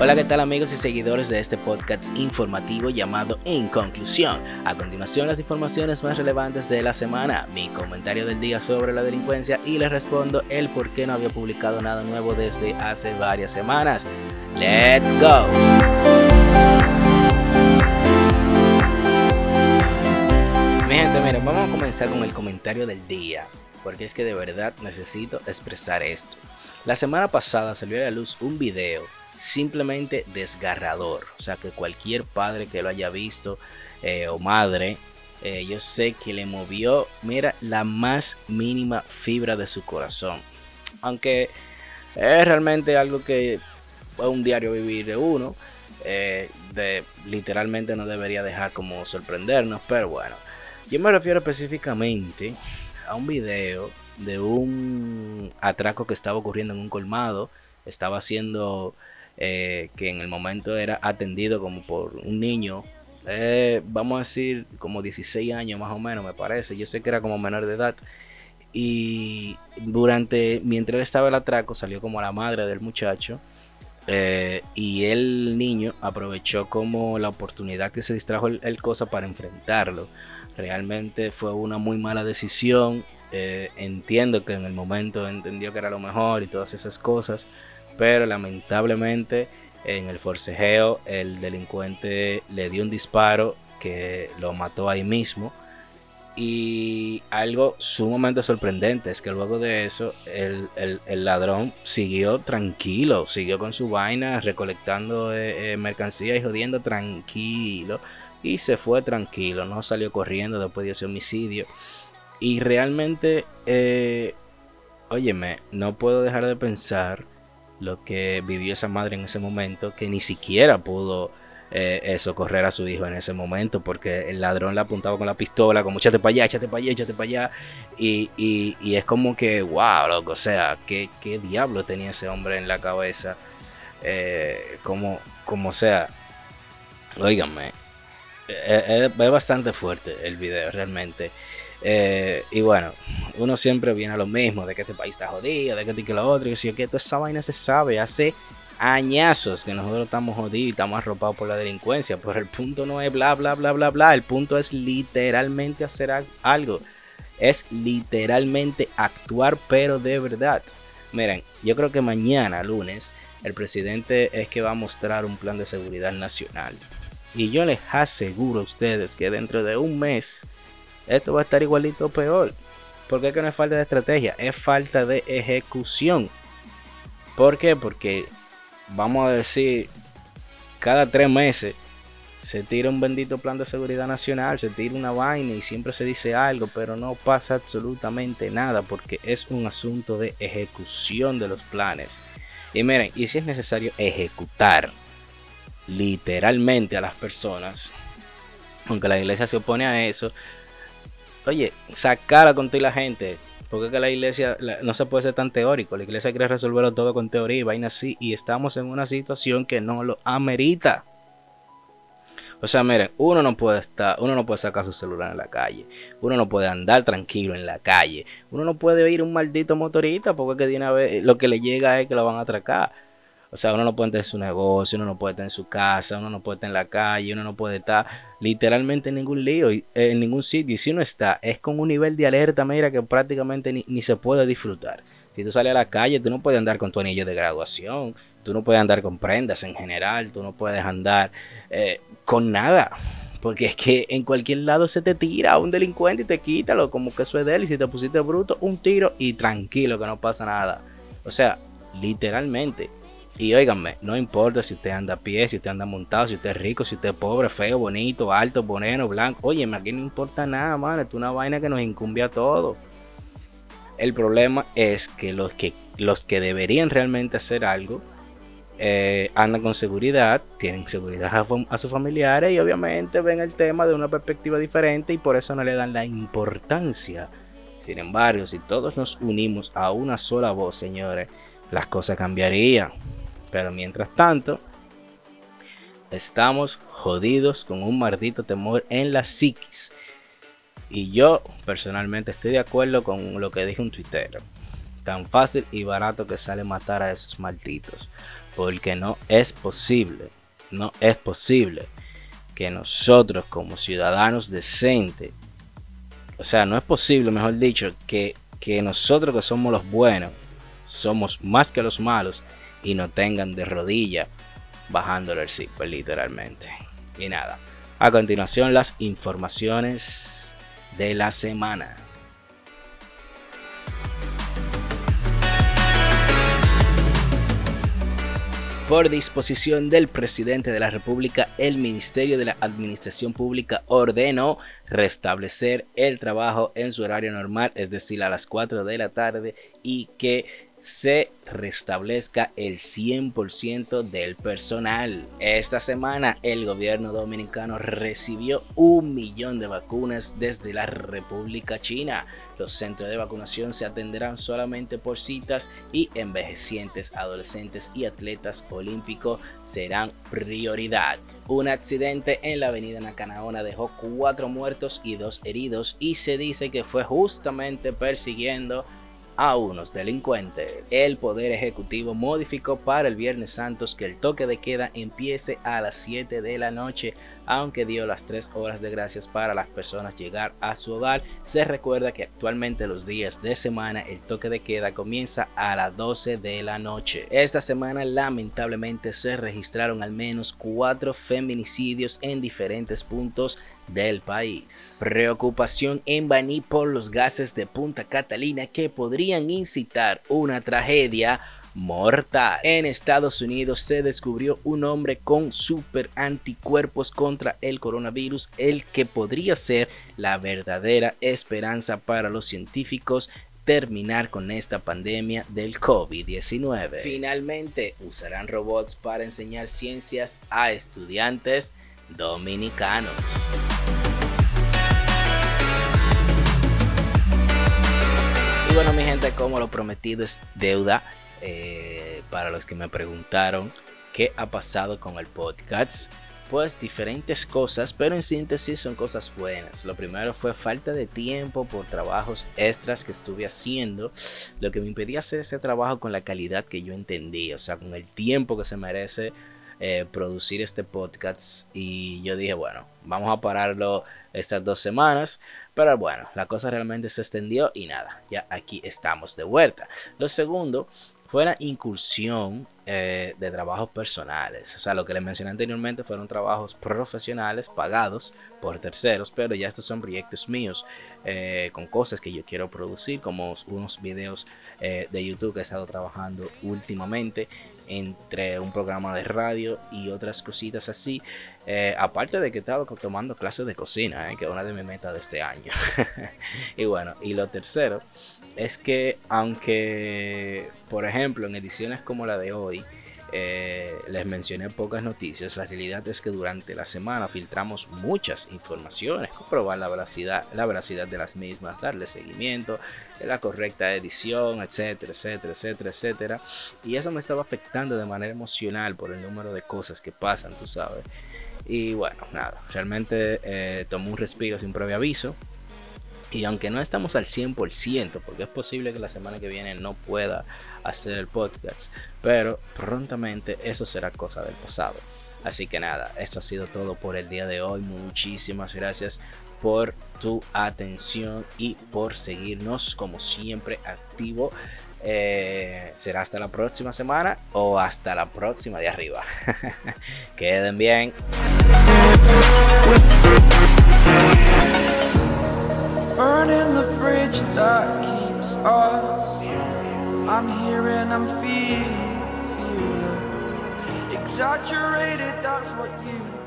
Hola, ¿qué tal amigos y seguidores de este podcast informativo llamado En Conclusión? A continuación las informaciones más relevantes de la semana, mi comentario del día sobre la delincuencia y les respondo el por qué no había publicado nada nuevo desde hace varias semanas. ¡Let's go! Mi gente, miren, vamos a comenzar con el comentario del día, porque es que de verdad necesito expresar esto. La semana pasada salió a la luz un video simplemente desgarrador. O sea, que cualquier padre que lo haya visto eh, o madre, eh, yo sé que le movió, mira, la más mínima fibra de su corazón. Aunque es realmente algo que es un diario vivir de uno. Eh, de, literalmente no debería dejar como sorprendernos, pero bueno, yo me refiero específicamente a un video de un atraco que estaba ocurriendo en un colmado, estaba haciendo eh, que en el momento era atendido como por un niño, eh, vamos a decir como 16 años más o menos me parece, yo sé que era como menor de edad. Y durante, mientras él estaba el atraco, salió como la madre del muchacho. Eh, y el niño aprovechó como la oportunidad que se distrajo el, cosa para enfrentarlo. Realmente fue una muy mala decisión. entiendo que en el momento entendió que era lo mejor y todas esas cosas pero lamentablemente en el forcejeo el delincuente le dio un disparo que lo mató ahí mismo. Y algo sumamente sorprendente es que luego de eso el, ladrón siguió tranquilo, siguió con su vaina recolectando eh, eh, mercancía y jodiendo tranquilo. Y se fue tranquilo, no salió corriendo después de ese homicidio. Y realmente, eh, óyeme, no puedo dejar de pensar lo que vivió esa madre en ese momento, que ni siquiera pudo eh, socorrer a su hijo en ese momento, porque el ladrón le apuntaba con la pistola, como échate para allá, échate para allá, échate para allá, y, y, es como que, wow, loco, o sea, ¿qué, qué diablo tenía ese hombre en la cabeza, eh, como, como sea, oíganme, eh, es bastante fuerte el video realmente. Eh, y bueno, uno siempre viene a lo mismo, de que este país está jodido, de que este que lo otro, y que, que toda esa vaina se sabe, hace añazos que nosotros estamos jodidos y estamos arropados por la delincuencia, pero el punto no es bla, bla, bla, bla, bla, el punto es literalmente hacer algo, es literalmente actuar, pero de verdad. Miren, yo creo que mañana, lunes, el presidente es que va a mostrar un plan de seguridad nacional. Y yo les aseguro a ustedes que dentro de un mes esto va a estar igualito peor. Porque es que no es falta de estrategia, es falta de ejecución. ¿Por qué? Porque vamos a decir, cada tres meses se tira un bendito plan de seguridad nacional, se tira una vaina y siempre se dice algo, pero no pasa absolutamente nada porque es un asunto de ejecución de los planes. Y miren, y si es necesario ejecutar literalmente a las personas, aunque la iglesia se opone a eso, oye, sacar con ti la gente. Porque que la iglesia no se puede ser tan teórico. La iglesia quiere resolverlo todo con teoría y vaina así. Y estamos en una situación que no lo amerita. O sea, miren, uno no puede estar, uno no puede sacar su celular en la calle. Uno no puede andar tranquilo en la calle. Uno no puede ir un maldito motorista porque que de lo que le llega es que lo van a atracar. O sea, uno no puede tener su negocio, uno no puede estar en su casa, uno no puede estar en la calle, uno no puede estar literalmente en ningún lío, eh, en ningún sitio. Y si uno está, es con un nivel de alerta, mira, que prácticamente ni, se puede disfrutar. Si tú sales a la calle, tú no puedes andar con tu anillo de graduación, tú no puedes andar con prendas en general, tú no puedes andar eh, con nada. Porque es que en cualquier lado se te tira un delincuente y te quítalo, como que eso es de él. Y si te pusiste bruto, un tiro y tranquilo, que no pasa nada. O sea, literalmente. Y óiganme, no importa si usted anda a pie, si usted anda montado, si usted es rico, si usted es pobre, feo, bonito, alto, boneno, blanco. Óyeme, aquí no importa nada, mano. Es una vaina que nos incumbe a todos. El problema es que los que, los que deberían realmente hacer algo eh, andan con seguridad, tienen seguridad a, a, sus familiares y obviamente ven el tema de una perspectiva diferente y por eso no le dan la importancia. Sin embargo, si todos nos unimos a una sola voz, señores, las cosas cambiarían. Pero mientras tanto, estamos jodidos con un maldito temor en la psiquis. Y yo personalmente estoy de acuerdo con lo que dijo un tuitero. Tan fácil y barato que sale matar a esos malditos. porque no es posible, no es posible que nosotros como ciudadanos decentes, o sea, no es posible, mejor dicho, que, que nosotros que somos los buenos, somos más que los malos y no tengan de rodilla bajándole el zipper literalmente. Y nada, a continuación las informaciones de la semana. Por disposición del presidente de la República, el Ministerio de la Administración Pública ordenó restablecer el trabajo en su horario normal, es decir, a las 4 de la tarde, y que se restablezca el 100% del personal. Esta semana el gobierno dominicano recibió un millón de vacunas desde la República China. Los centros de vacunación se atenderán solamente por citas y envejecientes, adolescentes y atletas olímpicos serán prioridad. Un accidente en la avenida Nacanaona dejó cuatro muertos y dos heridos y se dice que fue justamente persiguiendo a unos delincuentes. El Poder Ejecutivo modificó para el Viernes Santos que el toque de queda empiece a las 7 de la noche, aunque dio las 3 horas de gracias para las personas llegar a su hogar. Se recuerda que actualmente los días de semana el toque de queda comienza a las 12 de la noche. Esta semana lamentablemente se registraron al menos 4 feminicidios en diferentes puntos del país. Preocupación en Baní por los gases de Punta Catalina que podrían incitar una tragedia mortal. En Estados Unidos se descubrió un hombre con super anticuerpos contra el coronavirus, el que podría ser la verdadera esperanza para los científicos terminar con esta pandemia del COVID-19. Finalmente, usarán robots para enseñar ciencias a estudiantes dominicanos. Y bueno, mi gente, como lo prometido es deuda, eh, para los que me preguntaron qué ha pasado con el podcast, pues diferentes cosas, pero en síntesis son cosas buenas. Lo primero fue falta de tiempo por trabajos extras que estuve haciendo, lo que me impedía hacer ese trabajo con la calidad que yo entendí, o sea, con el tiempo que se merece eh, producir este podcast y yo dije, bueno, vamos a pararlo estas dos semanas, pero bueno, la cosa realmente se extendió y nada, ya aquí estamos de vuelta. Lo segundo fue la incursión eh, de trabajos personales. O sea, lo que les mencioné anteriormente fueron trabajos profesionales pagados por terceros, pero ya estos son proyectos míos eh, con cosas que yo quiero producir, como unos videos de YouTube que he estado trabajando últimamente entre un programa de radio y otras cositas así. Eh, aparte de que estaba tomando clases de cocina, eh, que es una de mis metas de este año. y bueno, y lo tercero es que aunque, por ejemplo, en ediciones como la de hoy, eh, les mencioné pocas noticias, la realidad es que durante la semana filtramos muchas informaciones, comprobar la veracidad, la veracidad de las mismas, darle seguimiento, la correcta edición, etcétera, etcétera, etcétera, etcétera. Y eso me estaba afectando de manera emocional por el número de cosas que pasan, tú sabes. Y bueno, nada, realmente eh, tomó un respiro sin previo aviso. Y aunque no estamos al 100%, porque es posible que la semana que viene no pueda hacer el podcast, pero prontamente eso será cosa del pasado. Así que nada, esto ha sido todo por el día de hoy. Muchísimas gracias por tu atención y por seguirnos como siempre activo. Eh, será hasta la próxima semana o hasta la próxima de arriba. Queden bien. Burning the bridge that keeps us. I'm here and I'm feeling, feeling exaggerated. That's what you